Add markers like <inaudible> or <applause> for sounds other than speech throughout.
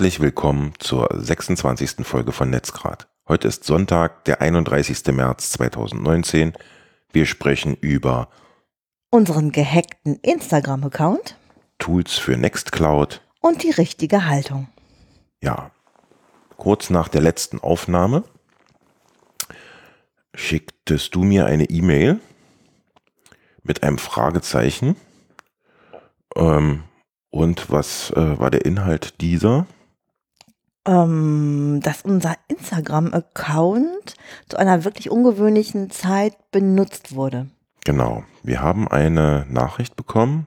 Herzlich willkommen zur 26. Folge von Netzgrad. Heute ist Sonntag, der 31. März 2019. Wir sprechen über unseren gehackten Instagram-Account Tools für Nextcloud und die richtige Haltung. Ja, kurz nach der letzten Aufnahme schicktest du mir eine E-Mail mit einem Fragezeichen. Ähm, und was äh, war der Inhalt dieser? Ähm, dass unser Instagram-Account zu einer wirklich ungewöhnlichen Zeit benutzt wurde. Genau. Wir haben eine Nachricht bekommen.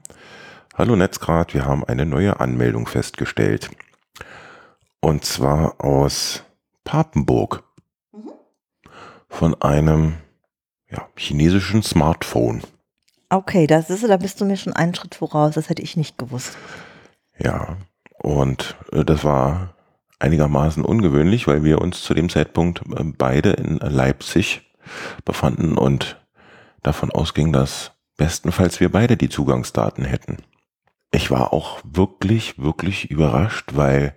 Hallo Netzgrad, wir haben eine neue Anmeldung festgestellt. Und zwar aus Papenburg. Mhm. Von einem ja, chinesischen Smartphone. Okay, das ist, da bist du mir schon einen Schritt voraus. Das hätte ich nicht gewusst. Ja, und äh, das war einigermaßen ungewöhnlich, weil wir uns zu dem Zeitpunkt äh, beide in Leipzig befanden und davon ausging, dass bestenfalls wir beide die Zugangsdaten hätten. Ich war auch wirklich, wirklich überrascht, weil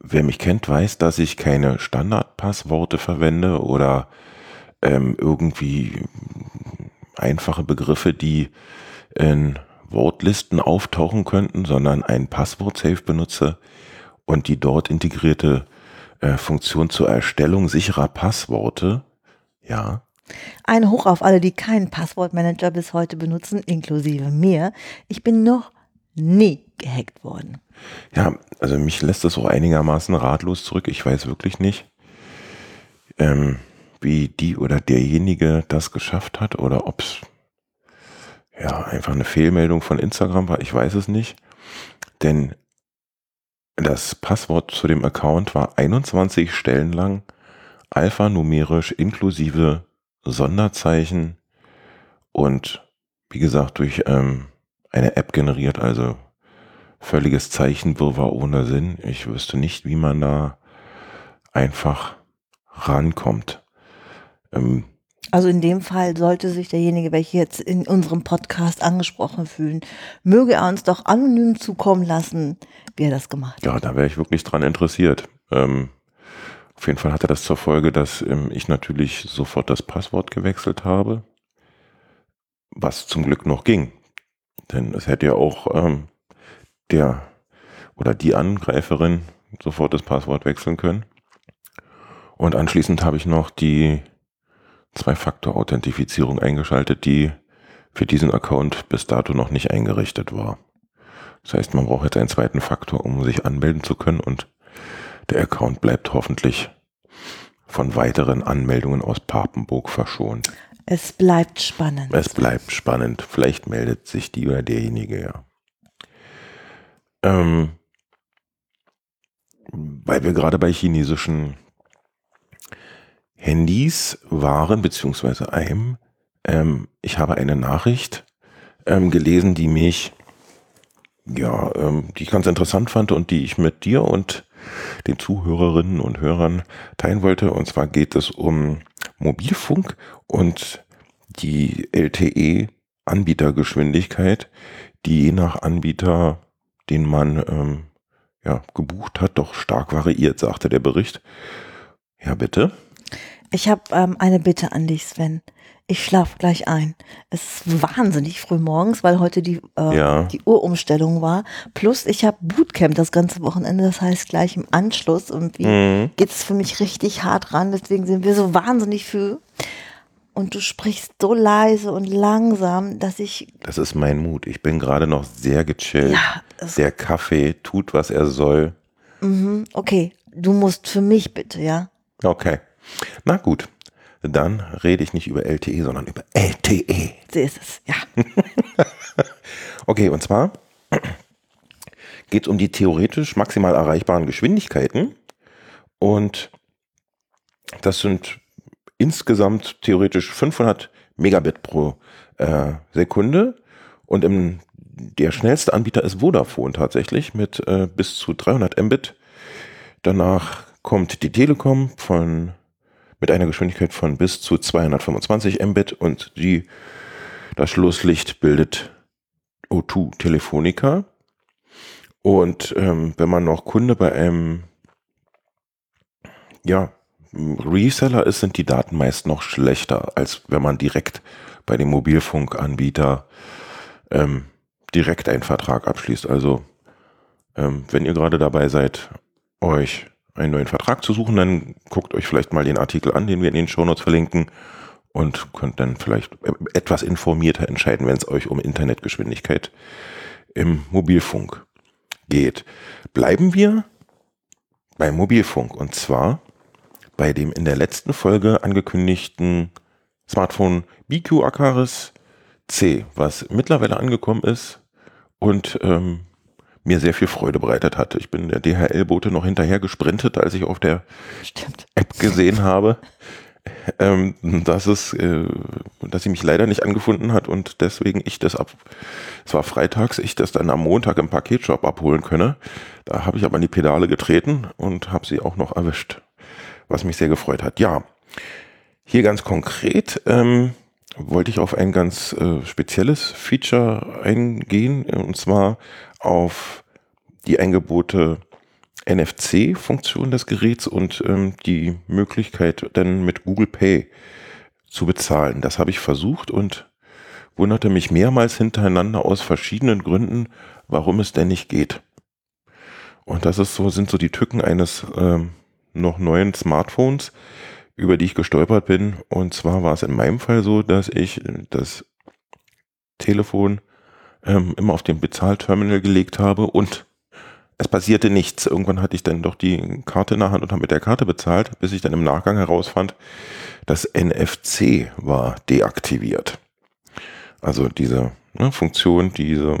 wer mich kennt, weiß, dass ich keine Standardpassworte verwende oder ähm, irgendwie einfache Begriffe, die in Wortlisten auftauchen könnten, sondern ein Passwort-Safe benutze und die dort integrierte äh, Funktion zur Erstellung sicherer Passworte, ja. Ein Hoch auf alle, die keinen Passwortmanager bis heute benutzen, inklusive mir. Ich bin noch nie gehackt worden. Ja, also mich lässt das auch einigermaßen ratlos zurück. Ich weiß wirklich nicht, ähm, wie die oder derjenige das geschafft hat oder ob es ja einfach eine Fehlmeldung von Instagram war. Ich weiß es nicht. Denn das Passwort zu dem Account war 21 Stellen lang, alphanumerisch inklusive Sonderzeichen und wie gesagt durch ähm, eine App generiert, also völliges Zeichenwirrwarr ohne Sinn. Ich wüsste nicht, wie man da einfach rankommt. Ähm, also in dem Fall sollte sich derjenige, welcher jetzt in unserem Podcast angesprochen fühlen, möge er uns doch anonym zukommen lassen, wie er das gemacht hat. Ja, da wäre ich wirklich dran interessiert. Ähm, auf jeden Fall hatte das zur Folge, dass ähm, ich natürlich sofort das Passwort gewechselt habe, was zum Glück noch ging. Denn es hätte ja auch ähm, der oder die Angreiferin sofort das Passwort wechseln können. Und anschließend habe ich noch die Zwei-Faktor-Authentifizierung eingeschaltet, die für diesen Account bis dato noch nicht eingerichtet war. Das heißt, man braucht jetzt einen zweiten Faktor, um sich anmelden zu können und der Account bleibt hoffentlich von weiteren Anmeldungen aus Papenburg verschont. Es bleibt spannend. Es bleibt spannend. Vielleicht meldet sich die oder derjenige ja. Ähm, weil wir gerade bei chinesischen Handys waren, beziehungsweise einem, ähm, ich habe eine Nachricht ähm, gelesen, die mich, ja, ähm, die ich ganz interessant fand und die ich mit dir und den Zuhörerinnen und Hörern teilen wollte. Und zwar geht es um Mobilfunk und die LTE-Anbietergeschwindigkeit, die je nach Anbieter, den man ähm, ja, gebucht hat, doch stark variiert, sagte der Bericht. Ja, bitte. Ich habe ähm, eine Bitte an dich, Sven. Ich schlafe gleich ein. Es ist wahnsinnig früh morgens, weil heute die, äh, ja. die Uhrumstellung war. Plus ich habe Bootcamp das ganze Wochenende, das heißt gleich im Anschluss. Irgendwie mhm. geht es für mich richtig hart ran. Deswegen sind wir so wahnsinnig für. Und du sprichst so leise und langsam, dass ich. Das ist mein Mut. Ich bin gerade noch sehr gechillt. Ja, Der Kaffee tut, was er soll. Mhm, okay, du musst für mich bitte, ja? Okay. Na gut, dann rede ich nicht über LTE, sondern über LTE. So ist es, ja. <laughs> okay, und zwar geht es um die theoretisch maximal erreichbaren Geschwindigkeiten. Und das sind insgesamt theoretisch 500 Megabit pro äh, Sekunde. Und im, der schnellste Anbieter ist Vodafone tatsächlich mit äh, bis zu 300 Mbit. Danach kommt die Telekom von mit einer Geschwindigkeit von bis zu 225 Mbit und die, das Schlusslicht bildet O2 Telefonica. Und ähm, wenn man noch Kunde bei einem ja, Reseller ist, sind die Daten meist noch schlechter, als wenn man direkt bei dem Mobilfunkanbieter ähm, direkt einen Vertrag abschließt. Also ähm, wenn ihr gerade dabei seid, euch einen neuen Vertrag zu suchen, dann guckt euch vielleicht mal den Artikel an, den wir in den Shownotes verlinken und könnt dann vielleicht etwas informierter entscheiden, wenn es euch um Internetgeschwindigkeit im Mobilfunk geht. Bleiben wir beim Mobilfunk und zwar bei dem in der letzten Folge angekündigten Smartphone BQ Acaris C, was mittlerweile angekommen ist und ähm, mir sehr viel Freude bereitet hat. Ich bin der DHL-Bote noch hinterher gesprintet, als ich auf der Stimmt. App gesehen habe, ähm, dass es, äh, dass sie mich leider nicht angefunden hat und deswegen ich das ab, es war freitags, ich das dann am Montag im Paketshop abholen könne. Da habe ich aber in die Pedale getreten und habe sie auch noch erwischt, was mich sehr gefreut hat. Ja, hier ganz konkret ähm, wollte ich auf ein ganz äh, spezielles Feature eingehen und zwar auf die Eingebote NFC-Funktion des Geräts und ähm, die Möglichkeit, dann mit Google Pay zu bezahlen. Das habe ich versucht und wunderte mich mehrmals hintereinander aus verschiedenen Gründen, warum es denn nicht geht. Und das ist so, sind so die Tücken eines ähm, noch neuen Smartphones, über die ich gestolpert bin. Und zwar war es in meinem Fall so, dass ich das Telefon ähm, immer auf den Bezahlterminal gelegt habe und es passierte nichts. Irgendwann hatte ich dann doch die Karte in der Hand und habe mit der Karte bezahlt, bis ich dann im Nachgang herausfand, das NFC war deaktiviert. Also diese ne, Funktion, die diese,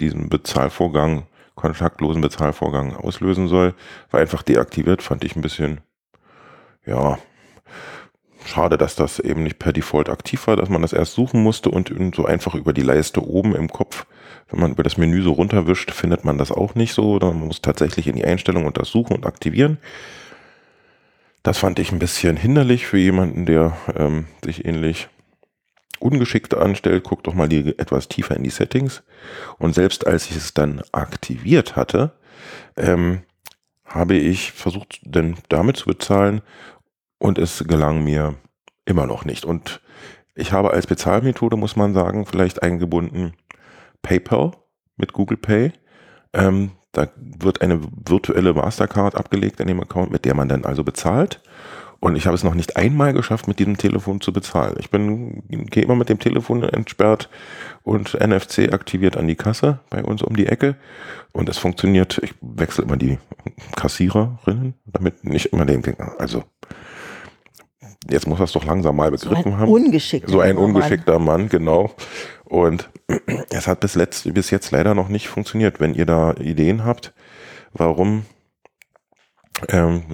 diesen Bezahlvorgang, kontaktlosen Bezahlvorgang auslösen soll, war einfach deaktiviert, fand ich ein bisschen, ja, schade, dass das eben nicht per Default aktiv war, dass man das erst suchen musste und so einfach über die Leiste oben im Kopf wenn man über das Menü so runterwischt, findet man das auch nicht so. Man muss tatsächlich in die Einstellung und das suchen und aktivieren. Das fand ich ein bisschen hinderlich für jemanden, der ähm, sich ähnlich ungeschickt anstellt. Guckt doch mal die, etwas tiefer in die Settings. Und selbst als ich es dann aktiviert hatte, ähm, habe ich versucht, denn damit zu bezahlen und es gelang mir immer noch nicht. Und ich habe als Bezahlmethode, muss man sagen, vielleicht eingebunden PayPal mit Google Pay. Ähm, da wird eine virtuelle Mastercard abgelegt in dem Account, mit der man dann also bezahlt. Und ich habe es noch nicht einmal geschafft, mit diesem Telefon zu bezahlen. Ich bin, gehe immer mit dem Telefon entsperrt und NFC aktiviert an die Kasse bei uns um die Ecke. Und es funktioniert. Ich wechsle immer die Kassiererinnen, damit nicht immer den, also jetzt muss er es doch langsam mal begriffen so ein haben. Ungeschickter so ein ungeschickter Mann, Mann genau. Und <clears throat> es hat bis, letzt, bis jetzt leider noch nicht funktioniert. Wenn ihr da Ideen habt, warum, ähm,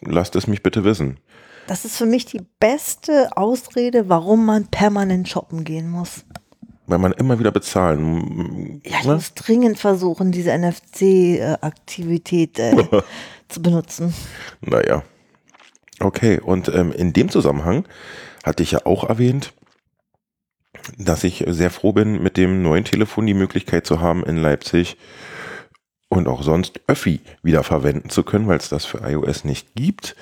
lasst es mich bitte wissen. Das ist für mich die beste Ausrede, warum man permanent shoppen gehen muss. Weil man immer wieder bezahlen. Ja, ich ne? muss dringend versuchen, diese NFC-Aktivität äh, <laughs> zu benutzen. Naja. Okay, und ähm, in dem Zusammenhang hatte ich ja auch erwähnt, dass ich sehr froh bin, mit dem neuen Telefon die Möglichkeit zu haben, in Leipzig und auch sonst Öffi wieder verwenden zu können, weil es das für iOS nicht gibt.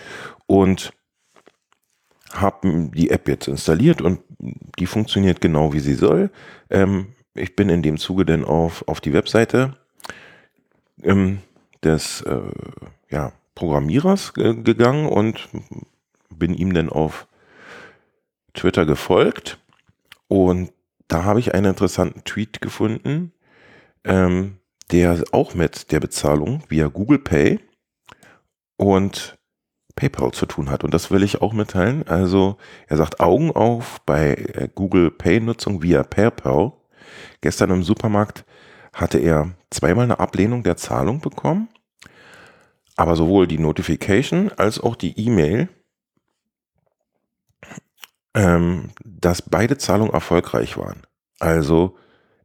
Und habe die App jetzt installiert und die funktioniert genau wie sie soll. Ähm, ich bin in dem Zuge dann auf, auf die Webseite ähm, des äh, ja, Programmierers äh, gegangen und bin ihm dann auf Twitter gefolgt und da habe ich einen interessanten Tweet gefunden, ähm, der auch mit der Bezahlung via Google Pay und PayPal zu tun hat. Und das will ich auch mitteilen. Also er sagt Augen auf bei äh, Google Pay-Nutzung via PayPal. Gestern im Supermarkt hatte er zweimal eine Ablehnung der Zahlung bekommen. Aber sowohl die Notification als auch die E-Mail ähm, dass beide Zahlungen erfolgreich waren. Also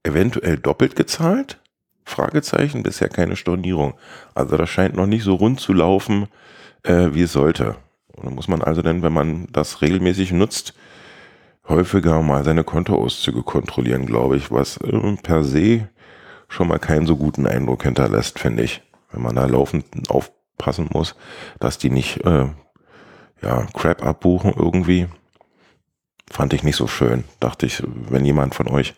eventuell doppelt gezahlt? Fragezeichen, bisher keine Stornierung. Also das scheint noch nicht so rund zu laufen, äh, wie es sollte. Und da muss man also dann, wenn man das regelmäßig nutzt, häufiger mal seine Kontoauszüge kontrollieren, glaube ich, was äh, per se schon mal keinen so guten Eindruck hinterlässt, finde ich. Wenn man da laufend aufpassen muss, dass die nicht äh, ja, Crap abbuchen irgendwie. Fand ich nicht so schön. Dachte ich, wenn jemand von euch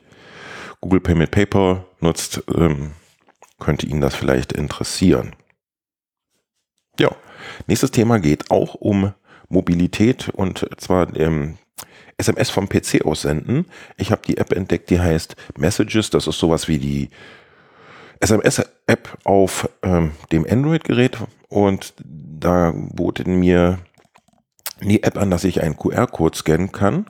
Google Pay mit PayPal nutzt, ähm, könnte ihn das vielleicht interessieren. Ja, nächstes Thema geht auch um Mobilität und zwar ähm, SMS vom PC aussenden. Ich habe die App entdeckt, die heißt Messages. Das ist sowas wie die SMS-App auf ähm, dem Android-Gerät und da boten mir die App an, dass ich einen QR-Code scannen kann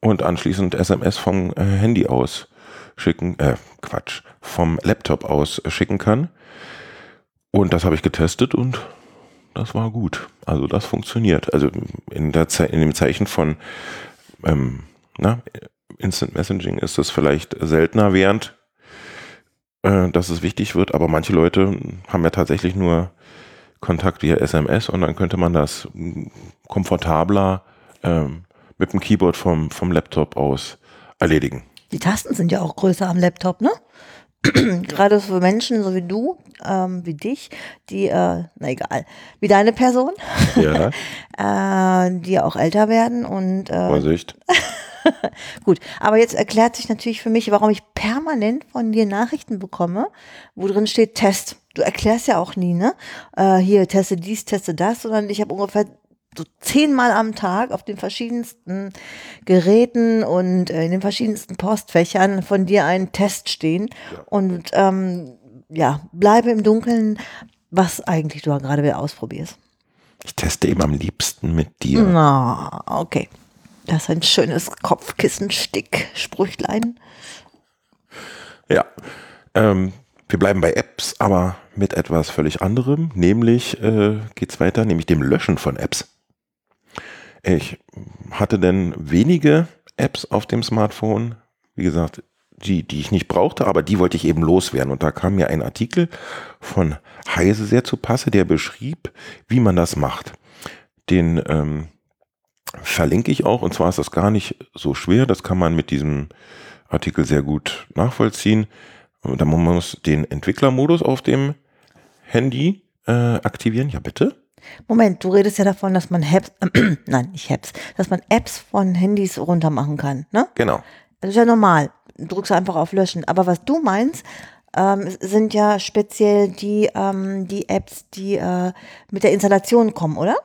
und anschließend SMS vom äh, Handy aus schicken, äh, Quatsch, vom Laptop aus schicken kann. Und das habe ich getestet und das war gut. Also das funktioniert. Also in, der Ze in dem Zeichen von ähm, na, Instant Messaging ist es vielleicht seltener während, äh, dass es wichtig wird, aber manche Leute haben ja tatsächlich nur Kontakt via SMS und dann könnte man das komfortabler ähm, mit dem Keyboard vom, vom Laptop aus erledigen. Die Tasten sind ja auch größer am Laptop, ne? <clears throat> Gerade für Menschen so wie du, ähm, wie dich, die, äh, na egal, wie deine Person, ja. <laughs> äh, die auch älter werden und äh, Vorsicht. <laughs> Gut, aber jetzt erklärt sich natürlich für mich, warum ich permanent von dir Nachrichten bekomme, wo drin steht Test. Du erklärst ja auch nie, ne? Äh, hier, teste dies, teste das, sondern ich habe ungefähr so zehnmal am Tag auf den verschiedensten Geräten und äh, in den verschiedensten Postfächern von dir einen Test stehen. Ja. Und ähm, ja, bleibe im Dunkeln, was eigentlich du gerade wieder ausprobierst. Ich teste eben am liebsten mit dir. Na, okay. Das ist ein schönes Kopfkissenstick-Sprüchlein. Ja. Ähm, wir bleiben bei Apps, aber mit etwas völlig anderem. Nämlich äh, geht es weiter, nämlich dem Löschen von Apps. Ich hatte denn wenige Apps auf dem Smartphone, wie gesagt, die, die ich nicht brauchte, aber die wollte ich eben loswerden. Und da kam mir ein Artikel von Heise sehr zu Passe, der beschrieb, wie man das macht. Den ähm, verlinke ich auch. Und zwar ist das gar nicht so schwer. Das kann man mit diesem Artikel sehr gut nachvollziehen. Da muss man den Entwicklermodus auf dem Handy äh, aktivieren. Ja, bitte. Moment, du redest ja davon, dass man Apps, äh, <clears throat> nein, nicht Apps, dass man Apps von Handys runtermachen kann, ne? Genau. Das ist ja normal. Du drückst einfach auf Löschen. Aber was du meinst, ähm, sind ja speziell die, ähm, die Apps, die äh, mit der Installation kommen, oder?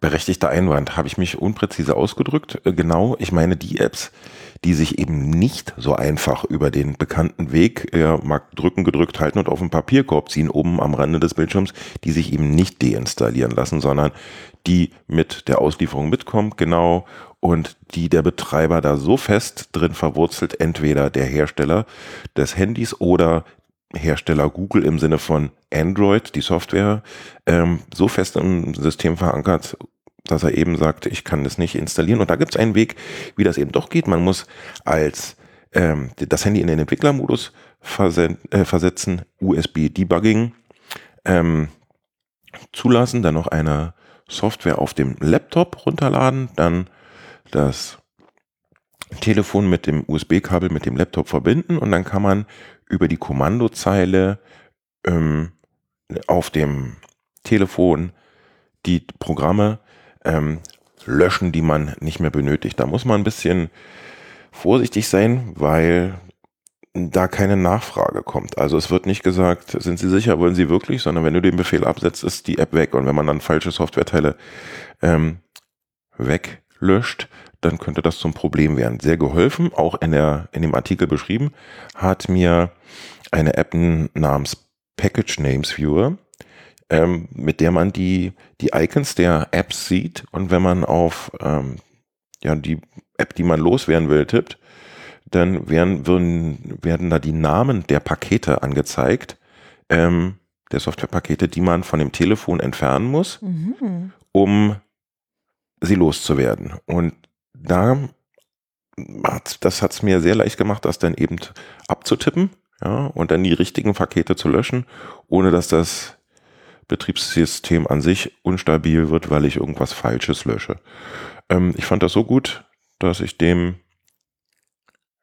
Berechtigter Einwand. Habe ich mich unpräzise ausgedrückt? Äh, genau, ich meine die Apps, die sich eben nicht so einfach über den bekannten Weg, ja, mag drücken, gedrückt halten und auf den Papierkorb ziehen, oben am Rande des Bildschirms, die sich eben nicht deinstallieren lassen, sondern die mit der Auslieferung mitkommt, genau, und die der Betreiber da so fest drin verwurzelt, entweder der Hersteller des Handys oder Hersteller Google im Sinne von Android, die Software, ähm, so fest im System verankert dass er eben sagt, ich kann das nicht installieren. Und da gibt es einen Weg, wie das eben doch geht. Man muss als ähm, das Handy in den Entwicklermodus äh, versetzen, USB-Debugging ähm, zulassen, dann noch eine Software auf dem Laptop runterladen, dann das Telefon mit dem USB-Kabel mit dem Laptop verbinden und dann kann man über die Kommandozeile ähm, auf dem Telefon die Programme ähm, löschen, die man nicht mehr benötigt. Da muss man ein bisschen vorsichtig sein, weil da keine Nachfrage kommt. Also es wird nicht gesagt, sind Sie sicher, wollen Sie wirklich, sondern wenn du den Befehl absetzt, ist die App weg. Und wenn man dann falsche Softwareteile ähm, weglöscht, dann könnte das zum Problem werden. Sehr geholfen, auch in, der, in dem Artikel beschrieben, hat mir eine App namens Package Names Viewer ähm, mit der man die, die Icons der Apps sieht und wenn man auf ähm, ja, die App, die man loswerden will, tippt, dann werden, würden, werden da die Namen der Pakete angezeigt, ähm, der Softwarepakete, die man von dem Telefon entfernen muss, mhm. um sie loszuwerden. Und da hat, das hat es mir sehr leicht gemacht, das dann eben abzutippen, ja, und dann die richtigen Pakete zu löschen, ohne dass das Betriebssystem an sich unstabil wird, weil ich irgendwas Falsches lösche. Ähm, ich fand das so gut, dass ich dem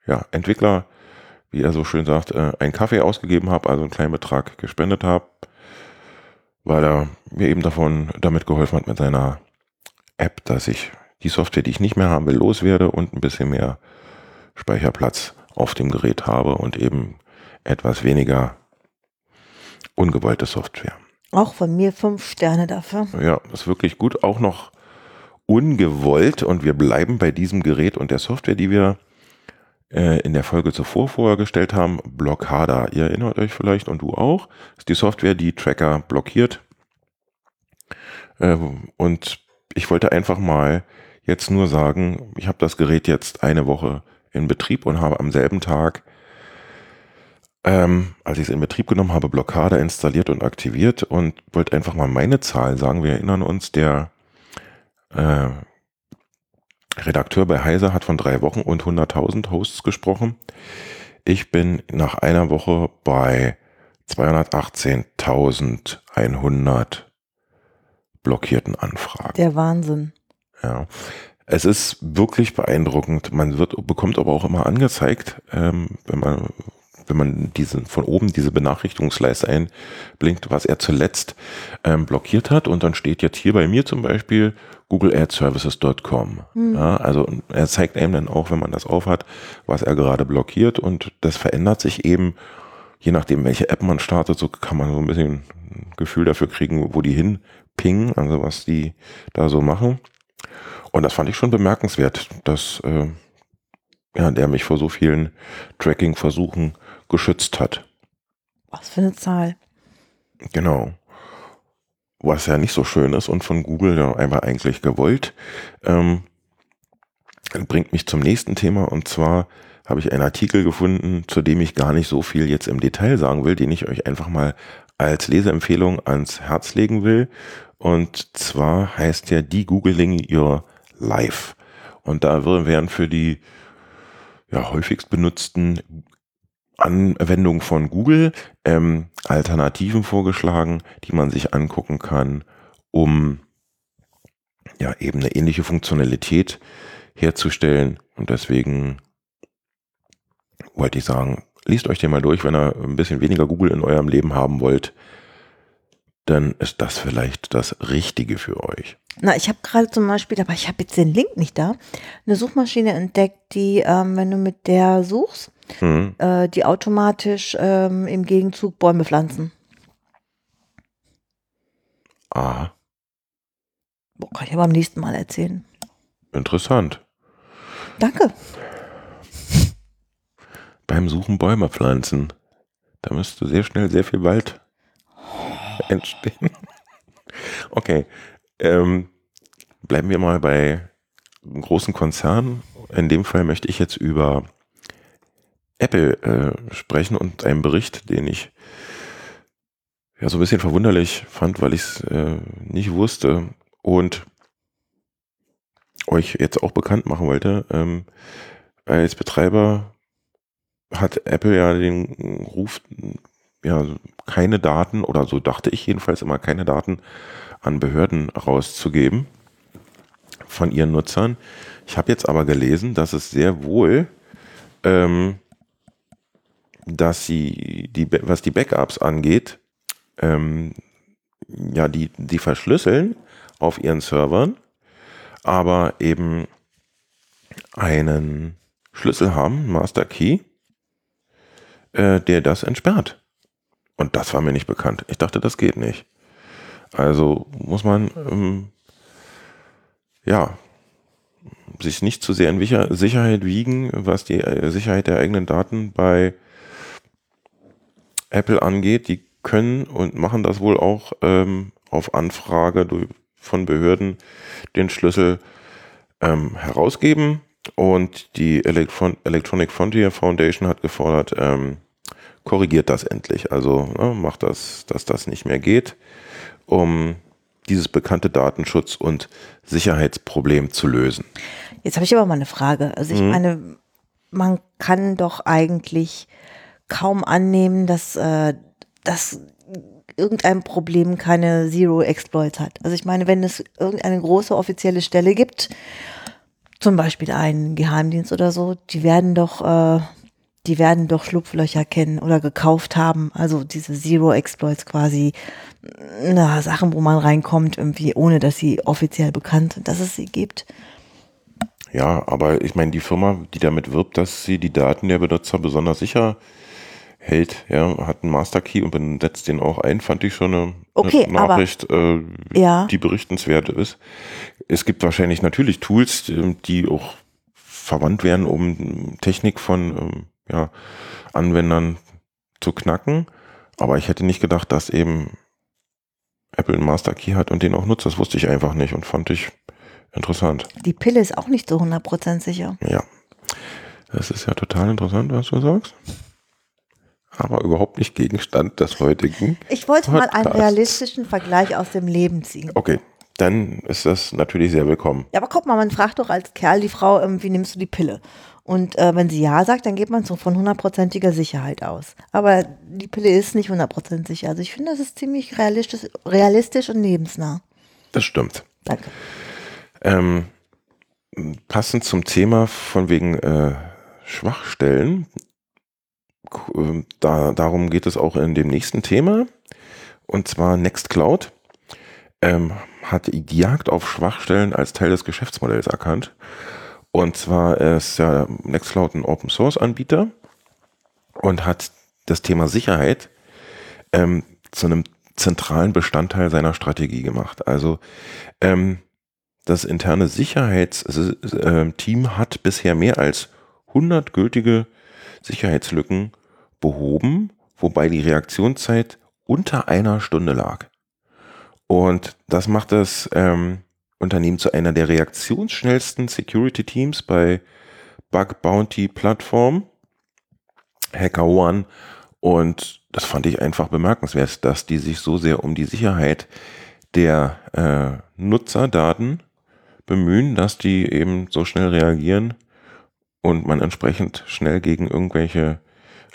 ja, Entwickler wie er so schön sagt, äh, einen Kaffee ausgegeben habe, also einen kleinen Betrag gespendet habe, weil er mir eben davon damit geholfen hat mit seiner App, dass ich die Software, die ich nicht mehr haben will, loswerde und ein bisschen mehr Speicherplatz auf dem Gerät habe und eben etwas weniger ungewollte Software. Auch von mir fünf Sterne dafür. Ja, ist wirklich gut. Auch noch ungewollt und wir bleiben bei diesem Gerät und der Software, die wir äh, in der Folge zuvor vorgestellt haben, Blockada. Ihr erinnert euch vielleicht und du auch. Ist die Software, die Tracker blockiert. Äh, und ich wollte einfach mal jetzt nur sagen, ich habe das Gerät jetzt eine Woche in Betrieb und habe am selben Tag, ähm, als ich es in Betrieb genommen habe, Blockade installiert und aktiviert und wollte einfach mal meine Zahlen sagen. Wir erinnern uns, der äh, Redakteur bei Heise hat von drei Wochen und 100.000 Hosts gesprochen. Ich bin nach einer Woche bei 218.100 blockierten Anfragen. Der Wahnsinn. Ja. Es ist wirklich beeindruckend. Man wird, bekommt aber auch immer angezeigt, ähm, wenn man, wenn man diese, von oben diese Benachrichtigungsleiste einblinkt, was er zuletzt ähm, blockiert hat. Und dann steht jetzt hier bei mir zum Beispiel googleadservices.com. Mhm. Ja, also er zeigt einem dann auch, wenn man das aufhat, was er gerade blockiert. Und das verändert sich eben, je nachdem, welche App man startet, so kann man so ein bisschen ein Gefühl dafür kriegen, wo die hinpingen, also was die da so machen. Und das fand ich schon bemerkenswert, dass äh, ja, der mich vor so vielen Tracking-Versuchen geschützt hat. Was für eine Zahl. Genau. Was ja nicht so schön ist und von Google ja einfach eigentlich gewollt. Ähm, bringt mich zum nächsten Thema und zwar habe ich einen Artikel gefunden, zu dem ich gar nicht so viel jetzt im Detail sagen will, den ich euch einfach mal als Leseempfehlung ans Herz legen will. Und zwar heißt der Degoogling Your Live. Und da werden für die ja, häufigst benutzten Anwendungen von Google ähm, Alternativen vorgeschlagen, die man sich angucken kann, um ja eben eine ähnliche Funktionalität herzustellen. Und deswegen wollte ich sagen, liest euch den mal durch, wenn ihr ein bisschen weniger Google in eurem Leben haben wollt dann ist das vielleicht das Richtige für euch. Na, ich habe gerade zum Beispiel, aber ich habe jetzt den Link nicht da, eine Suchmaschine entdeckt, die, ähm, wenn du mit der suchst, mhm. äh, die automatisch ähm, im Gegenzug Bäume pflanzen. Ah. Boah, kann ich aber am nächsten Mal erzählen. Interessant. Danke. Beim Suchen Bäume pflanzen. Da müsst du sehr schnell sehr viel Wald entstehen. Okay. Ähm, bleiben wir mal bei großen Konzernen. In dem Fall möchte ich jetzt über Apple äh, sprechen und einen Bericht, den ich ja so ein bisschen verwunderlich fand, weil ich es äh, nicht wusste und euch jetzt auch bekannt machen wollte. Ähm, als Betreiber hat Apple ja den Ruf, ja, keine Daten, oder so dachte ich jedenfalls immer, keine Daten an Behörden rauszugeben von ihren Nutzern. Ich habe jetzt aber gelesen, dass es sehr wohl, ähm, dass sie, die, was die Backups angeht, ähm, ja, die, die verschlüsseln auf ihren Servern, aber eben einen Schlüssel haben, Master Key, äh, der das entsperrt. Und das war mir nicht bekannt. Ich dachte, das geht nicht. Also muss man, ähm, ja, sich nicht zu sehr in Sicherheit wiegen, was die äh, Sicherheit der eigenen Daten bei Apple angeht. Die können und machen das wohl auch ähm, auf Anfrage von Behörden den Schlüssel ähm, herausgeben. Und die Elektron Electronic Frontier Foundation hat gefordert, ähm, korrigiert das endlich. Also ne, macht das, dass das nicht mehr geht, um dieses bekannte Datenschutz- und Sicherheitsproblem zu lösen. Jetzt habe ich aber mal eine Frage. Also ich mhm. meine, man kann doch eigentlich kaum annehmen, dass, äh, dass irgendein Problem keine Zero Exploits hat. Also ich meine, wenn es irgendeine große offizielle Stelle gibt, zum Beispiel einen Geheimdienst oder so, die werden doch äh, die werden doch Schlupflöcher kennen oder gekauft haben. Also diese Zero-Exploits quasi, na, Sachen, wo man reinkommt, irgendwie, ohne dass sie offiziell bekannt sind, dass es sie gibt. Ja, aber ich meine, die Firma, die damit wirbt, dass sie die Daten der Benutzer besonders sicher hält, ja, hat einen Master Key und setzt den auch ein, fand ich schon eine, okay, eine Nachricht, aber, äh, ja. die berichtenswert ist. Es gibt wahrscheinlich natürlich Tools, ähm, die auch verwandt werden, um Technik von ähm, ja, Anwendern zu knacken. Aber ich hätte nicht gedacht, dass eben Apple einen Master Key hat und den auch nutzt. Das wusste ich einfach nicht und fand ich interessant. Die Pille ist auch nicht so 100% sicher. Ja. Das ist ja total interessant, was du sagst. Aber überhaupt nicht Gegenstand des heutigen. Ich wollte Podcasts. mal einen realistischen Vergleich aus dem Leben ziehen. Okay, dann ist das natürlich sehr willkommen. Ja, aber guck mal, man fragt doch als Kerl die Frau, wie nimmst du die Pille? Und äh, wenn sie ja sagt, dann geht man so von hundertprozentiger Sicherheit aus. Aber die Pille ist nicht hundertprozentig sicher. Also ich finde, das ist ziemlich realistisch, realistisch und lebensnah. Das stimmt. Danke. Ähm, passend zum Thema von wegen äh, Schwachstellen, da, darum geht es auch in dem nächsten Thema, und zwar Nextcloud. Ähm, hat die Jagd auf Schwachstellen als Teil des Geschäftsmodells erkannt. Und zwar ist ja Nextcloud ein Open Source Anbieter und hat das Thema Sicherheit ähm, zu einem zentralen Bestandteil seiner Strategie gemacht. Also ähm, das interne Sicherheitsteam äh, hat bisher mehr als 100 gültige Sicherheitslücken behoben, wobei die Reaktionszeit unter einer Stunde lag. Und das macht das ähm, Unternehmen zu einer der reaktionsschnellsten Security Teams bei Bug Bounty Plattform, Hacker One. Und das fand ich einfach bemerkenswert, dass die sich so sehr um die Sicherheit der äh, Nutzerdaten bemühen, dass die eben so schnell reagieren und man entsprechend schnell gegen irgendwelche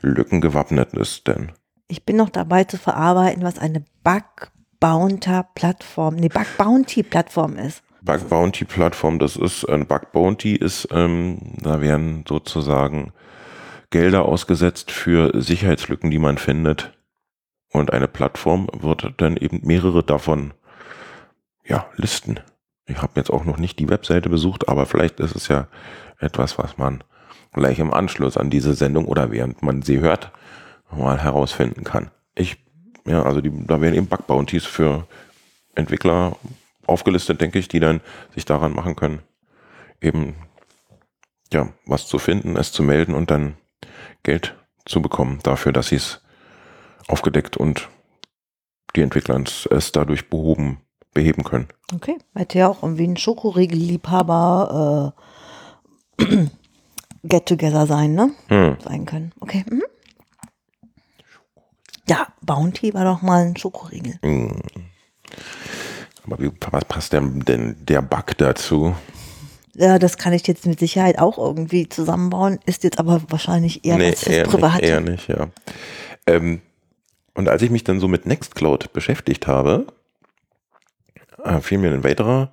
Lücken gewappnet ist. Denn ich bin noch dabei zu verarbeiten, was eine Bug Bounter Plattform, nee, Bug Bounty Plattform ist. Bug Bounty Plattform, das ist ein Bug Bounty ist, ähm, da werden sozusagen Gelder ausgesetzt für Sicherheitslücken, die man findet. Und eine Plattform wird dann eben mehrere davon ja, listen. Ich habe jetzt auch noch nicht die Webseite besucht, aber vielleicht ist es ja etwas, was man gleich im Anschluss an diese Sendung oder während man sie hört, mal herausfinden kann. Ich ja, also die, da werden eben Bug Bounties für Entwickler aufgelistet, denke ich, die dann sich daran machen können, eben ja, was zu finden, es zu melden und dann Geld zu bekommen dafür, dass sie es aufgedeckt und die Entwickler es dadurch behoben, beheben können. Okay, hätte ja auch irgendwie ein Schokoriegel-Liebhaber äh, <clears throat> Get-Together sein, ne? Hm. Sein können. Okay. Mhm. Ja, Bounty war doch mal ein Schokoriegel. Mm. Aber wie, was passt denn, denn der Bug dazu? Ja, das kann ich jetzt mit Sicherheit auch irgendwie zusammenbauen, ist jetzt aber wahrscheinlich eher nee, was fürs eher Private. Nicht, eher nicht, ja. Ähm, und als ich mich dann so mit Nextcloud beschäftigt habe, äh, fiel mir ein weiterer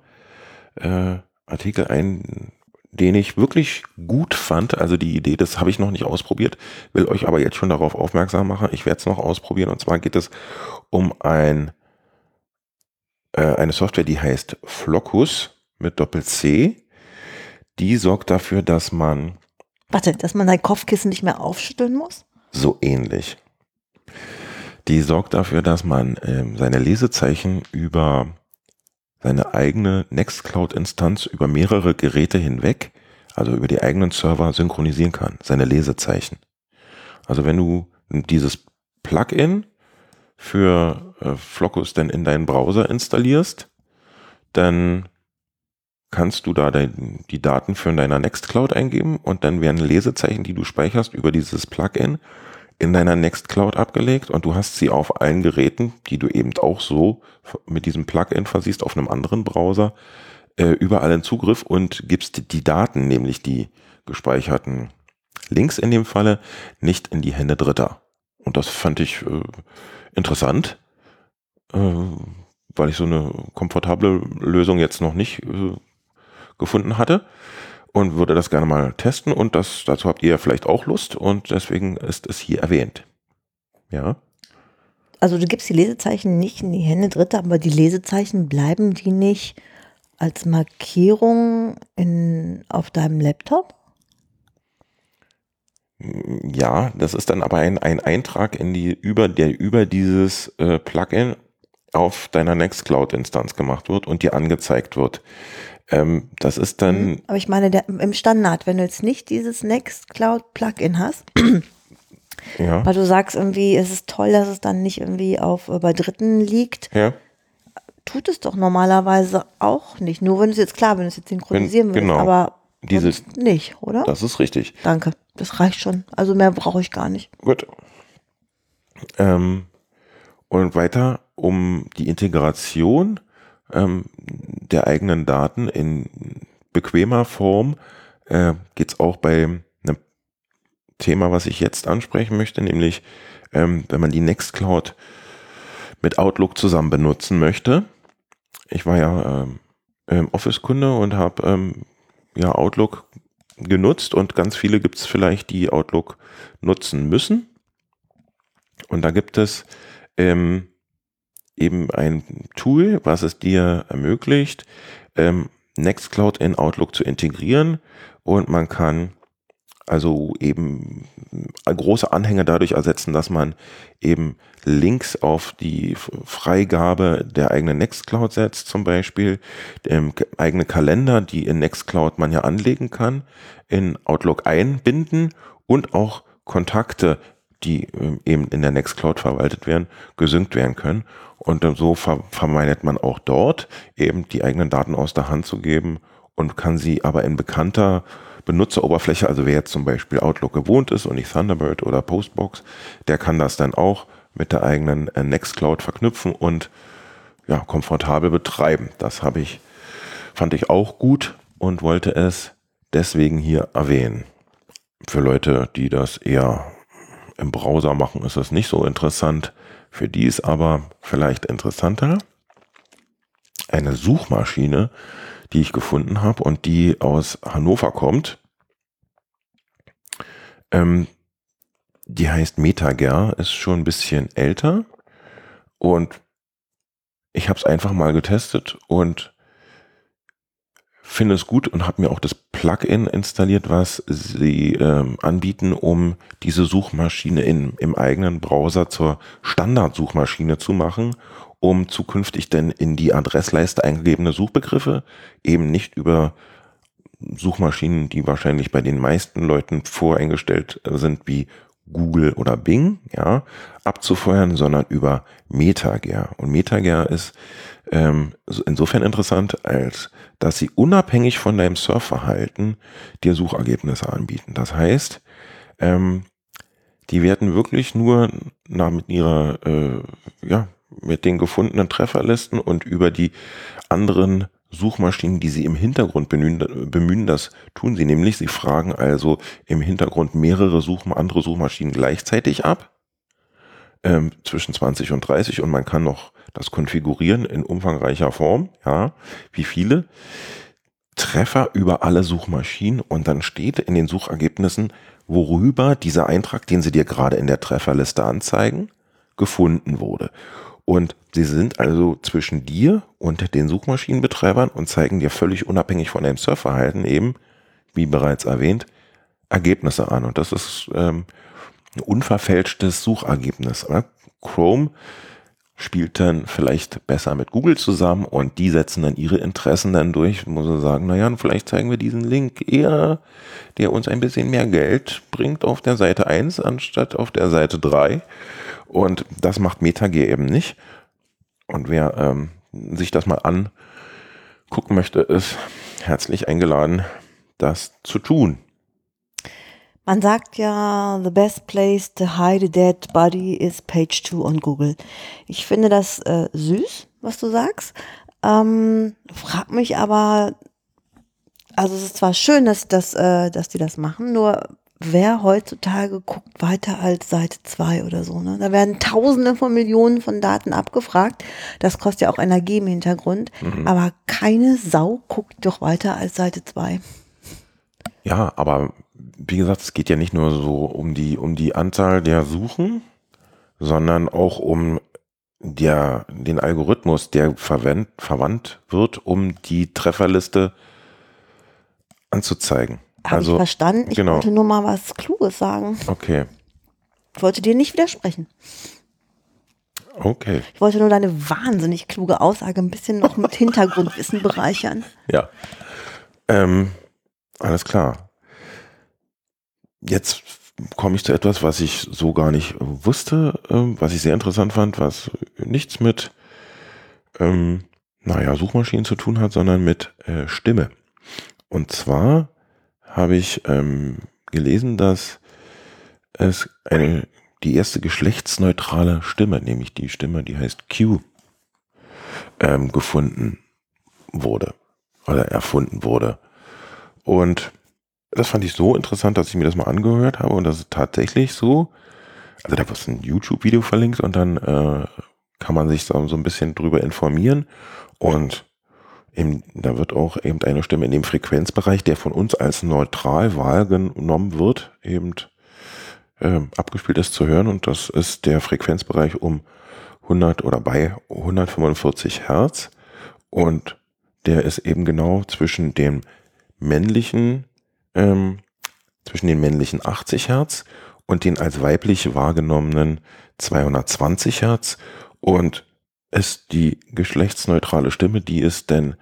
äh, Artikel ein, den ich wirklich gut fand. Also die Idee, das habe ich noch nicht ausprobiert, will euch aber jetzt schon darauf aufmerksam machen. Ich werde es noch ausprobieren. Und zwar geht es um ein, äh, eine Software, die heißt Flocus mit Doppel-C. Die sorgt dafür, dass man... Warte, dass man sein Kopfkissen nicht mehr aufschütteln muss? So ähnlich. Die sorgt dafür, dass man äh, seine Lesezeichen über seine eigene Nextcloud-Instanz über mehrere Geräte hinweg, also über die eigenen Server, synchronisieren kann, seine Lesezeichen. Also wenn du dieses Plugin für äh, Flockus denn in deinen Browser installierst, dann kannst du da dein, die Daten für deiner Nextcloud eingeben und dann werden Lesezeichen, die du speicherst über dieses Plugin, in deiner Nextcloud abgelegt und du hast sie auf allen Geräten, die du eben auch so mit diesem Plugin versiehst, auf einem anderen Browser, äh, überall in Zugriff und gibst die Daten, nämlich die gespeicherten Links in dem Falle, nicht in die Hände Dritter. Und das fand ich äh, interessant, äh, weil ich so eine komfortable Lösung jetzt noch nicht äh, gefunden hatte. Und würde das gerne mal testen und das, dazu habt ihr ja vielleicht auch Lust und deswegen ist es hier erwähnt. Ja. Also du gibst die Lesezeichen nicht in die Hände Dritter, aber die Lesezeichen bleiben die nicht als Markierung in, auf deinem Laptop? Ja, das ist dann aber ein, ein Eintrag in die über der über dieses äh, Plugin auf deiner Nextcloud-Instanz gemacht wird und dir angezeigt wird. Ähm, das ist dann. Mhm. Aber ich meine, der, im Standard, wenn du jetzt nicht dieses Nextcloud-Plugin hast, <clears throat> ja. weil du sagst irgendwie, es ist toll, dass es dann nicht irgendwie auf äh, bei Dritten liegt. Ja. Tut es doch normalerweise auch nicht. Nur wenn es jetzt klar, wenn es jetzt synchronisieren willst, genau. aber Diese, nicht, oder? Das ist richtig. Danke. Das reicht schon. Also mehr brauche ich gar nicht. Gut. Ähm, und weiter um die Integration ähm, der eigenen Daten in bequemer Form äh, geht es auch bei einem Thema, was ich jetzt ansprechen möchte, nämlich ähm, wenn man die Nextcloud mit Outlook zusammen benutzen möchte. Ich war ja ähm, Office-Kunde und habe ähm, ja Outlook genutzt und ganz viele gibt es vielleicht, die Outlook nutzen müssen. Und da gibt es ähm, eben ein Tool, was es dir ermöglicht, ähm, Nextcloud in Outlook zu integrieren und man kann also eben große Anhänge dadurch ersetzen, dass man eben Links auf die Freigabe der eigenen Nextcloud setzt, zum Beispiel ähm, eigene Kalender, die in Nextcloud man ja anlegen kann, in Outlook einbinden und auch Kontakte, die ähm, eben in der Nextcloud verwaltet werden, gesynkt werden können. Und so vermeidet man auch dort eben die eigenen Daten aus der Hand zu geben und kann sie aber in bekannter Benutzeroberfläche, also wer jetzt zum Beispiel Outlook gewohnt ist und nicht Thunderbird oder Postbox, der kann das dann auch mit der eigenen äh, Nextcloud verknüpfen und ja, komfortabel betreiben. Das habe ich, fand ich auch gut und wollte es deswegen hier erwähnen. Für Leute, die das eher im Browser machen, ist das nicht so interessant. Für die ist aber vielleicht interessanter eine Suchmaschine, die ich gefunden habe und die aus Hannover kommt. Ähm, die heißt Metager, ist schon ein bisschen älter und ich habe es einfach mal getestet und finde es gut und habe mir auch das Plugin installiert, was sie ähm, anbieten, um diese Suchmaschine in, im eigenen Browser zur Standardsuchmaschine zu machen, um zukünftig denn in die Adressleiste eingegebene Suchbegriffe eben nicht über Suchmaschinen, die wahrscheinlich bei den meisten Leuten voreingestellt sind, wie Google oder Bing, ja, abzufeuern, sondern über MetaGer. Und MetaGer ist ähm, insofern interessant, als dass sie unabhängig von deinem Surfverhalten dir Suchergebnisse anbieten. Das heißt, ähm, die werden wirklich nur nach mit ihrer, äh, ja, mit den gefundenen Trefferlisten und über die anderen Suchmaschinen, die sie im Hintergrund bemühen, bemühen, das tun sie nämlich. Sie fragen also im Hintergrund mehrere Such andere Suchmaschinen gleichzeitig ab, ähm, zwischen 20 und 30 und man kann noch das konfigurieren in umfangreicher Form, ja, wie viele. Treffer über alle Suchmaschinen und dann steht in den Suchergebnissen, worüber dieser Eintrag, den sie dir gerade in der Trefferliste anzeigen, gefunden wurde. Und sie sind also zwischen dir und den Suchmaschinenbetreibern und zeigen dir völlig unabhängig von deinem Surfverhalten eben, wie bereits erwähnt, Ergebnisse an. Und das ist ähm, ein unverfälschtes Suchergebnis. Oder? Chrome spielt dann vielleicht besser mit Google zusammen und die setzen dann ihre Interessen dann durch, muss man sagen, naja, vielleicht zeigen wir diesen Link eher, der uns ein bisschen mehr Geld bringt auf der Seite 1 anstatt auf der Seite 3. Und das macht MetaG eben nicht. Und wer ähm, sich das mal angucken möchte, ist herzlich eingeladen, das zu tun. Man sagt ja, the best place to hide a dead body is page 2 on Google. Ich finde das äh, süß, was du sagst. Ähm, frag mich aber, also es ist zwar schön, dass, dass, äh, dass die das machen, nur wer heutzutage guckt weiter als Seite 2 oder so. Ne? Da werden Tausende von Millionen von Daten abgefragt. Das kostet ja auch Energie im Hintergrund. Mhm. Aber keine Sau guckt doch weiter als Seite 2. Ja, aber wie gesagt, es geht ja nicht nur so um die, um die Anzahl der Suchen, sondern auch um der, den Algorithmus, der verwendet, verwandt wird, um die Trefferliste anzuzeigen. Habe also, ich verstanden. Ich genau. wollte nur mal was Kluges sagen. Okay. Ich wollte dir nicht widersprechen. Okay. Ich wollte nur deine wahnsinnig kluge Aussage ein bisschen noch mit <laughs> Hintergrundwissen bereichern. Ja. Ähm, alles klar. Jetzt komme ich zu etwas, was ich so gar nicht wusste, äh, was ich sehr interessant fand, was nichts mit, ähm, naja, Suchmaschinen zu tun hat, sondern mit äh, Stimme. Und zwar habe ich ähm, gelesen, dass es eine, die erste geschlechtsneutrale Stimme, nämlich die Stimme, die heißt Q, ähm, gefunden wurde oder erfunden wurde. Und das fand ich so interessant, dass ich mir das mal angehört habe und das ist tatsächlich so. Also da ist ein YouTube-Video verlinkt und dann äh, kann man sich so, so ein bisschen drüber informieren. Und eben, da wird auch eben eine Stimme in dem Frequenzbereich, der von uns als neutral wahrgenommen wird, eben äh, abgespielt ist zu hören. Und das ist der Frequenzbereich um 100 oder bei 145 Hertz. Und der ist eben genau zwischen dem männlichen ähm, zwischen den männlichen 80 Hertz und den als weiblich wahrgenommenen 220 Hertz. Und ist die geschlechtsneutrale Stimme, die es denn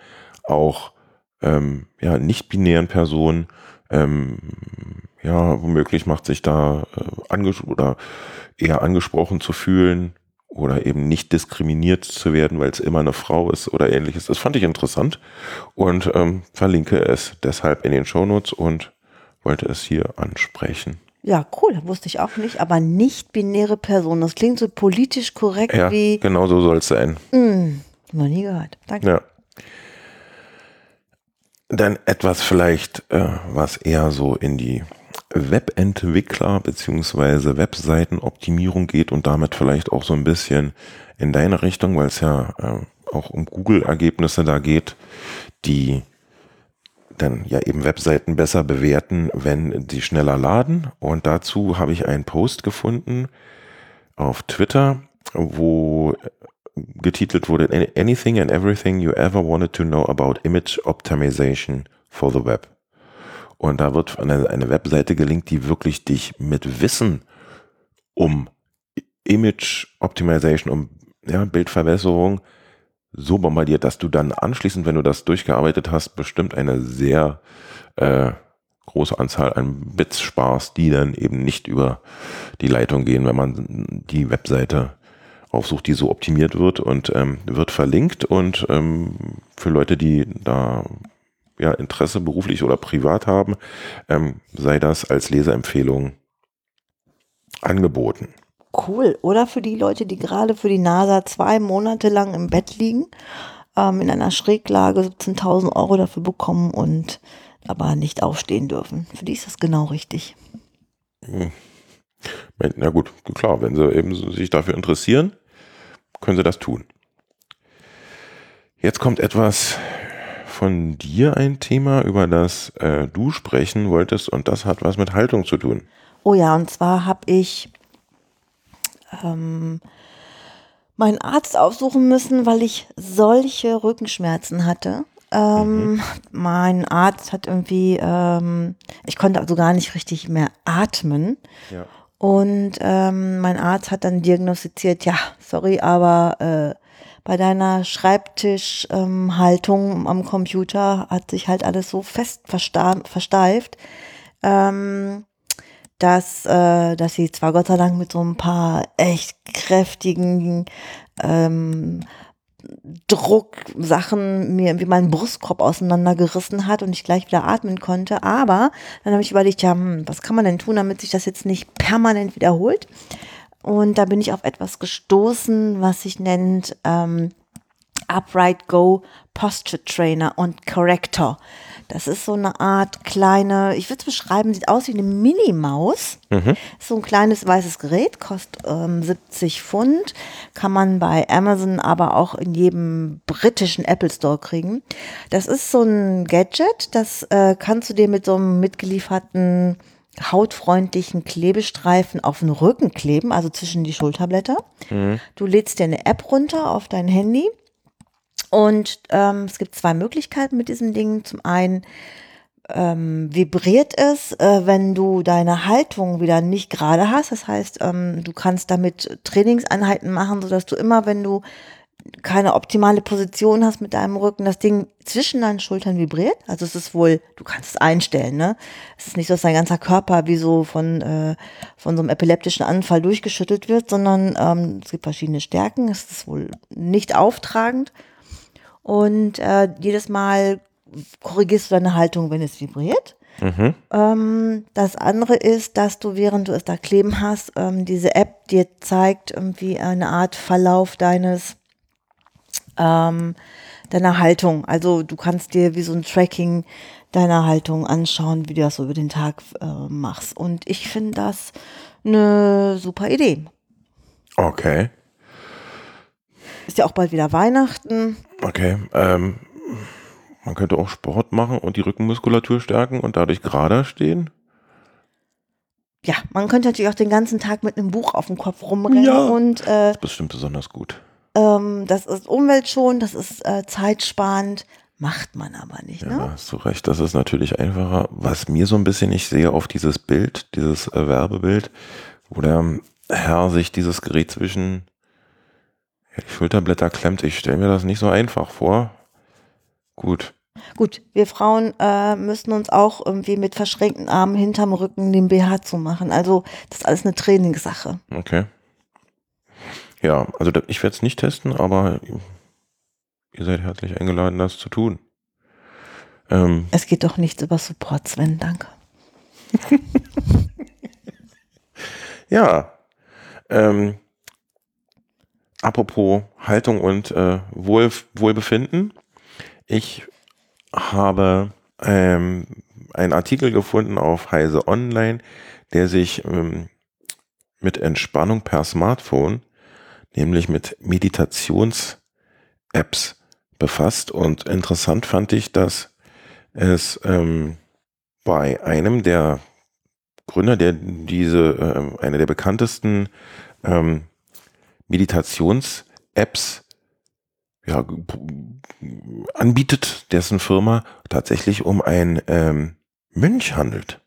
auch ähm, ja, nicht-binären Personen ähm, ja, womöglich macht sich da äh, anges oder eher angesprochen zu fühlen oder eben nicht diskriminiert zu werden, weil es immer eine Frau ist oder ähnliches. Das fand ich interessant und ähm, verlinke es deshalb in den Shownotes und wollte es hier ansprechen. Ja, cool, wusste ich auch nicht, aber nicht binäre Person. Das klingt so politisch korrekt ja, wie. Genau so soll es sein. Mm, noch nie gehört. Danke. Ja. Dann etwas vielleicht, äh, was eher so in die Webentwickler beziehungsweise Webseitenoptimierung geht und damit vielleicht auch so ein bisschen in deine Richtung, weil es ja äh, auch um Google-Ergebnisse da geht, die dann ja eben Webseiten besser bewerten, wenn sie schneller laden. Und dazu habe ich einen Post gefunden auf Twitter, wo getitelt wurde Anything and Everything You Ever Wanted to Know About Image Optimization for the Web. Und da wird eine, eine Webseite gelinkt, die wirklich dich mit Wissen um Image Optimization, um ja, Bildverbesserung so bombardiert, dass du dann anschließend, wenn du das durchgearbeitet hast, bestimmt eine sehr äh, große Anzahl an Bits sparst, die dann eben nicht über die Leitung gehen, wenn man die Webseite aufsucht, die so optimiert wird und ähm, wird verlinkt. Und ähm, für Leute, die da ja, Interesse beruflich oder privat haben, ähm, sei das als Leseempfehlung angeboten. Cool. Oder für die Leute, die gerade für die NASA zwei Monate lang im Bett liegen, ähm, in einer Schräglage 17.000 Euro dafür bekommen und aber nicht aufstehen dürfen. Für die ist das genau richtig. Hm. Na gut, klar, wenn sie eben sich dafür interessieren, können sie das tun. Jetzt kommt etwas von dir, ein Thema, über das äh, du sprechen wolltest und das hat was mit Haltung zu tun. Oh ja, und zwar habe ich ähm, meinen Arzt aufsuchen müssen, weil ich solche Rückenschmerzen hatte. Ähm, mhm. Mein Arzt hat irgendwie, ähm, ich konnte also gar nicht richtig mehr atmen. Ja. Und ähm, mein Arzt hat dann diagnostiziert, ja, sorry, aber äh, bei deiner Schreibtischhaltung ähm, am Computer hat sich halt alles so fest versteift. Ähm, dass, äh, dass sie zwar Gott sei Dank mit so ein paar echt kräftigen ähm, Drucksachen mir irgendwie meinen Brustkorb auseinandergerissen hat und ich gleich wieder atmen konnte. Aber dann habe ich überlegt, ja, hm, was kann man denn tun, damit sich das jetzt nicht permanent wiederholt? Und da bin ich auf etwas gestoßen, was sich nennt ähm, Upright Go Posture Trainer und Corrector. Das ist so eine Art kleine, ich würde es beschreiben, sieht aus wie eine Mini-Maus. Mhm. So ein kleines weißes Gerät, kostet ähm, 70 Pfund. Kann man bei Amazon, aber auch in jedem britischen Apple Store kriegen. Das ist so ein Gadget, das äh, kannst du dir mit so einem mitgelieferten hautfreundlichen Klebestreifen auf den Rücken kleben, also zwischen die Schulterblätter. Mhm. Du lädst dir eine App runter auf dein Handy und ähm, es gibt zwei Möglichkeiten mit diesem Ding. Zum einen ähm, vibriert es, äh, wenn du deine Haltung wieder nicht gerade hast. Das heißt, ähm, du kannst damit Trainingseinheiten machen, sodass du immer, wenn du keine optimale Position hast mit deinem Rücken, das Ding zwischen deinen Schultern vibriert. Also es ist wohl, du kannst es einstellen, ne? Es ist nicht so, dass dein ganzer Körper wie so von, äh, von so einem epileptischen Anfall durchgeschüttelt wird, sondern ähm, es gibt verschiedene Stärken. Es ist wohl nicht auftragend. Und äh, jedes Mal korrigierst du deine Haltung, wenn es vibriert. Mhm. Ähm, das andere ist, dass du, während du es da kleben hast, ähm, diese App dir zeigt irgendwie eine Art Verlauf deines ähm, deiner Haltung. Also du kannst dir wie so ein Tracking deiner Haltung anschauen, wie du das so über den Tag äh, machst. Und ich finde das eine super Idee. Okay. Ist ja auch bald wieder Weihnachten. Okay. Ähm, man könnte auch Sport machen und die Rückenmuskulatur stärken und dadurch gerader stehen. Ja, man könnte natürlich auch den ganzen Tag mit einem Buch auf dem Kopf rumrennen ja, und äh, das ist bestimmt besonders gut. Ähm, das ist umweltschonend, das ist äh, zeitsparend, macht man aber nicht. Ne? Ja, hast du recht, das ist natürlich einfacher. Was mir so ein bisschen, ich sehe auf dieses Bild, dieses äh, Werbebild, wo der Herr sich dieses Gerät zwischen die Schulterblätter klemmt. Ich stelle mir das nicht so einfach vor. Gut. Gut, wir Frauen äh, müssen uns auch irgendwie mit verschränkten Armen hinterm Rücken den BH zu machen. Also das ist alles eine Trainingssache. Okay. Ja, also ich werde es nicht testen, aber ihr seid herzlich eingeladen, das zu tun. Ähm, es geht doch nichts über Support, Sven, danke. <laughs> ja, ähm, apropos Haltung und äh, Wohl, Wohlbefinden. Ich habe ähm, einen Artikel gefunden auf Heise Online, der sich ähm, mit Entspannung per Smartphone nämlich mit Meditations-Apps befasst. Und interessant fand ich, dass es ähm, bei einem der Gründer, der diese, äh, eine der bekanntesten ähm, Meditations-Apps ja, anbietet, dessen Firma tatsächlich um ein ähm, Mönch handelt.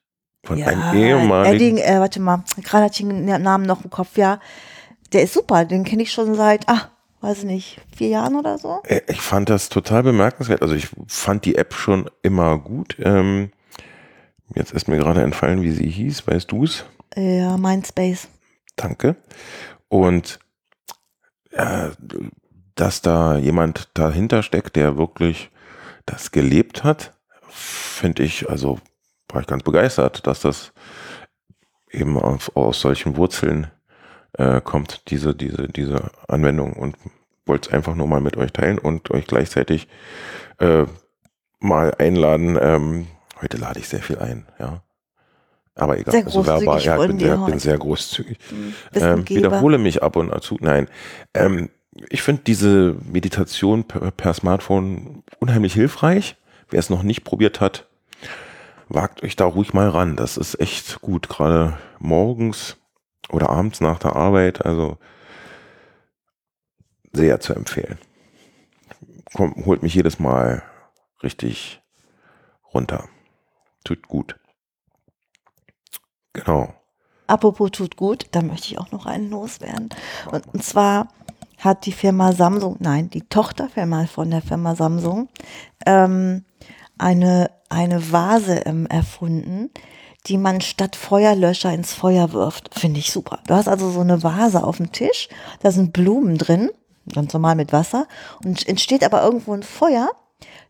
Von ja, einem ehemaligen. Edding, äh, warte mal, gerade hatte ich den Namen noch im Kopf, ja der ist super. Den kenne ich schon seit, ah, weiß nicht, vier Jahren oder so. Äh, ich fand das total bemerkenswert. Also ich fand die App schon immer gut. Ähm, jetzt ist mir gerade entfallen, wie sie hieß. Weißt du es? Ja, Mindspace. Danke. Und äh, dass da jemand dahinter steckt, der wirklich das gelebt hat, finde ich, also war ich ganz begeistert, dass das eben aus, aus solchen Wurzeln äh, kommt diese, diese, diese Anwendung und wollte es einfach nur mal mit euch teilen und euch gleichzeitig äh, mal einladen. Ähm, heute lade ich sehr viel ein, ja. Aber egal, sehr also verbal, ja, ich bin sehr, bin sehr großzügig. Ähm, wiederhole mich ab und zu. Nein. Ähm, ich finde diese Meditation per, per, Smartphone unheimlich hilfreich. Wer es noch nicht probiert hat, wagt euch da ruhig mal ran. Das ist echt gut. Gerade morgens oder abends nach der Arbeit. Also sehr zu empfehlen. Kommt, holt mich jedes Mal richtig runter. Tut gut. Genau. Apropos tut gut, da möchte ich auch noch einen loswerden. Und, und zwar hat die Firma Samsung, nein, die Tochterfirma von der Firma Samsung, ähm, eine, eine Vase ähm, erfunden, die man statt Feuerlöscher ins Feuer wirft. Finde ich super. Du hast also so eine Vase auf dem Tisch, da sind Blumen drin, ganz normal mit Wasser, und entsteht aber irgendwo ein Feuer.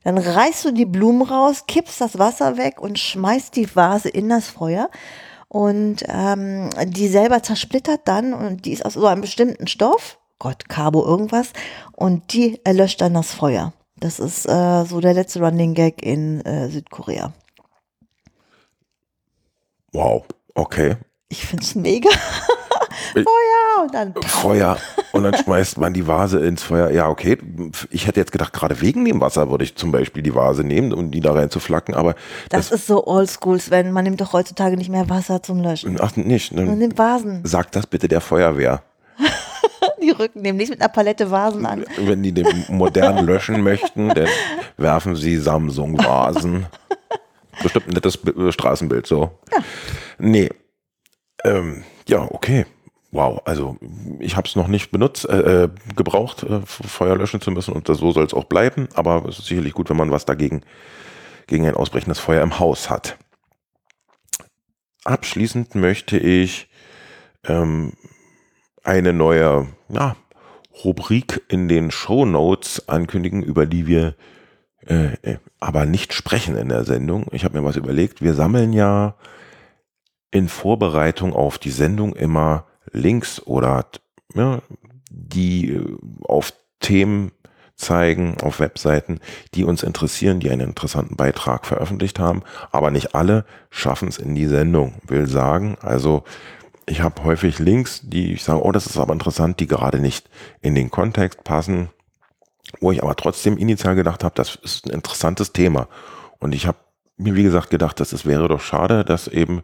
Dann reißt du die Blumen raus, kippst das Wasser weg und schmeißt die Vase in das Feuer. Und ähm, die selber zersplittert dann und die ist aus so einem bestimmten Stoff, Gott, Cabo irgendwas. Und die erlöscht dann das Feuer. Das ist äh, so der letzte Running Gag in äh, Südkorea. Wow, okay. Ich finde es mega. Feuer und dann. Feuer und dann schmeißt man die Vase ins Feuer. Ja, okay. Ich hätte jetzt gedacht, gerade wegen dem Wasser würde ich zum Beispiel die Vase nehmen, um die da rein zu flacken, aber. Das, das ist so oldschool, Sven. Man nimmt doch heutzutage nicht mehr Wasser zum Löschen. Ach, nicht. Man nimmt Vasen. Sag das bitte der Feuerwehr. <laughs> die rücken nämlich mit einer Palette Vasen an. Wenn die den modern löschen möchten, dann werfen sie Samsung-Vasen. <laughs> Bestimmt ein nettes Straßenbild so. Ja. Nee. Ähm, ja, okay. Wow, also ich habe es noch nicht benutzt, äh, äh, gebraucht, äh, Feuer löschen zu müssen und das, so soll es auch bleiben. Aber es ist sicherlich gut, wenn man was dagegen gegen ein ausbrechendes Feuer im Haus hat. Abschließend möchte ich ähm, eine neue ja, Rubrik in den Show Notes ankündigen, über die wir äh, äh, aber nicht sprechen in der Sendung. Ich habe mir was überlegt. Wir sammeln ja in Vorbereitung auf die Sendung immer Links oder ja, die äh, auf Themen zeigen, auf Webseiten, die uns interessieren, die einen interessanten Beitrag veröffentlicht haben. Aber nicht alle schaffen es in die Sendung. Will sagen, also ich habe häufig Links, die ich sage, oh, das ist aber interessant, die gerade nicht in den Kontext passen, wo ich aber trotzdem initial gedacht habe, das ist ein interessantes Thema. Und ich habe mir, wie gesagt, gedacht, dass es wäre doch schade, dass eben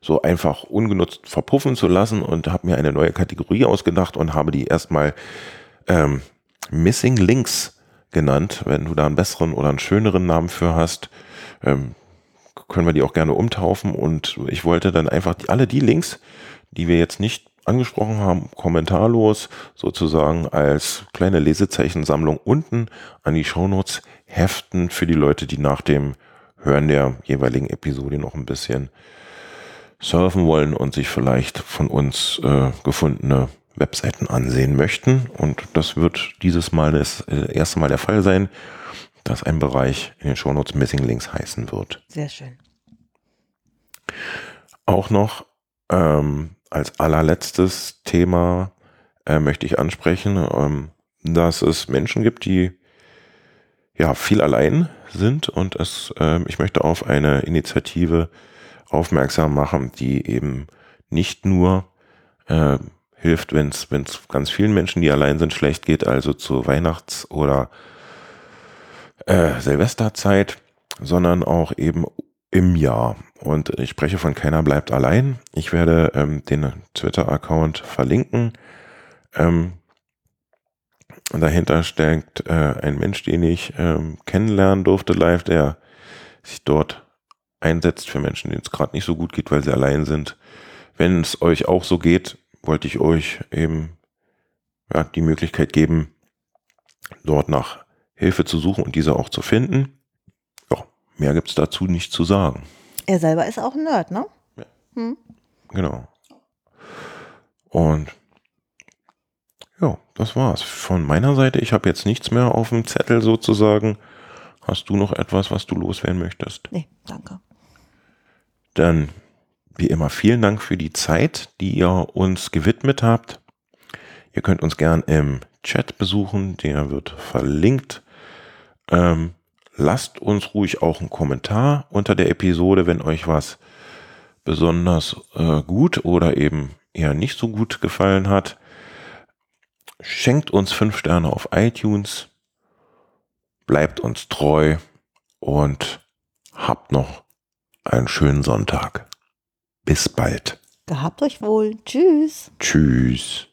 so einfach ungenutzt verpuffen zu lassen und habe mir eine neue Kategorie ausgedacht und habe die erstmal ähm, Missing Links genannt. Wenn du da einen besseren oder einen schöneren Namen für hast, ähm, können wir die auch gerne umtaufen. Und ich wollte dann einfach die, alle die Links, die wir jetzt nicht angesprochen haben, kommentarlos sozusagen als kleine Lesezeichensammlung unten an die Shownotes heften für die Leute, die nach dem Hören der jeweiligen Episode noch ein bisschen surfen wollen und sich vielleicht von uns äh, gefundene Webseiten ansehen möchten. Und das wird dieses Mal das äh, erste Mal der Fall sein, dass ein Bereich in den Shownotes Missing Links heißen wird. Sehr schön. Auch noch ähm, als allerletztes Thema äh, möchte ich ansprechen, ähm, dass es Menschen gibt, die ja viel allein sind und es, äh, ich möchte auf eine Initiative aufmerksam machen, die eben nicht nur äh, hilft, wenn es ganz vielen Menschen, die allein sind, schlecht geht, also zur Weihnachts- oder äh, Silvesterzeit, sondern auch eben im Jahr. Und ich spreche von Keiner bleibt allein. Ich werde ähm, den Twitter-Account verlinken. Ähm, dahinter steckt äh, ein Mensch, den ich ähm, kennenlernen durfte live, der sich dort einsetzt für Menschen, denen es gerade nicht so gut geht, weil sie allein sind. Wenn es euch auch so geht, wollte ich euch eben ja, die Möglichkeit geben, dort nach Hilfe zu suchen und diese auch zu finden. Mehr gibt es dazu nicht zu sagen. Er selber ist auch ein Nerd, ne? Ja. Hm. Genau. Und ja, das war's. Von meiner Seite, ich habe jetzt nichts mehr auf dem Zettel sozusagen. Hast du noch etwas, was du loswerden möchtest? Nee, danke. Dann, wie immer, vielen Dank für die Zeit, die ihr uns gewidmet habt. Ihr könnt uns gern im Chat besuchen, der wird verlinkt. Ähm, lasst uns ruhig auch einen Kommentar unter der Episode, wenn euch was besonders äh, gut oder eben eher nicht so gut gefallen hat. Schenkt uns fünf Sterne auf iTunes, bleibt uns treu und habt noch einen schönen Sonntag. Bis bald. Gehabt euch wohl. Tschüss. Tschüss.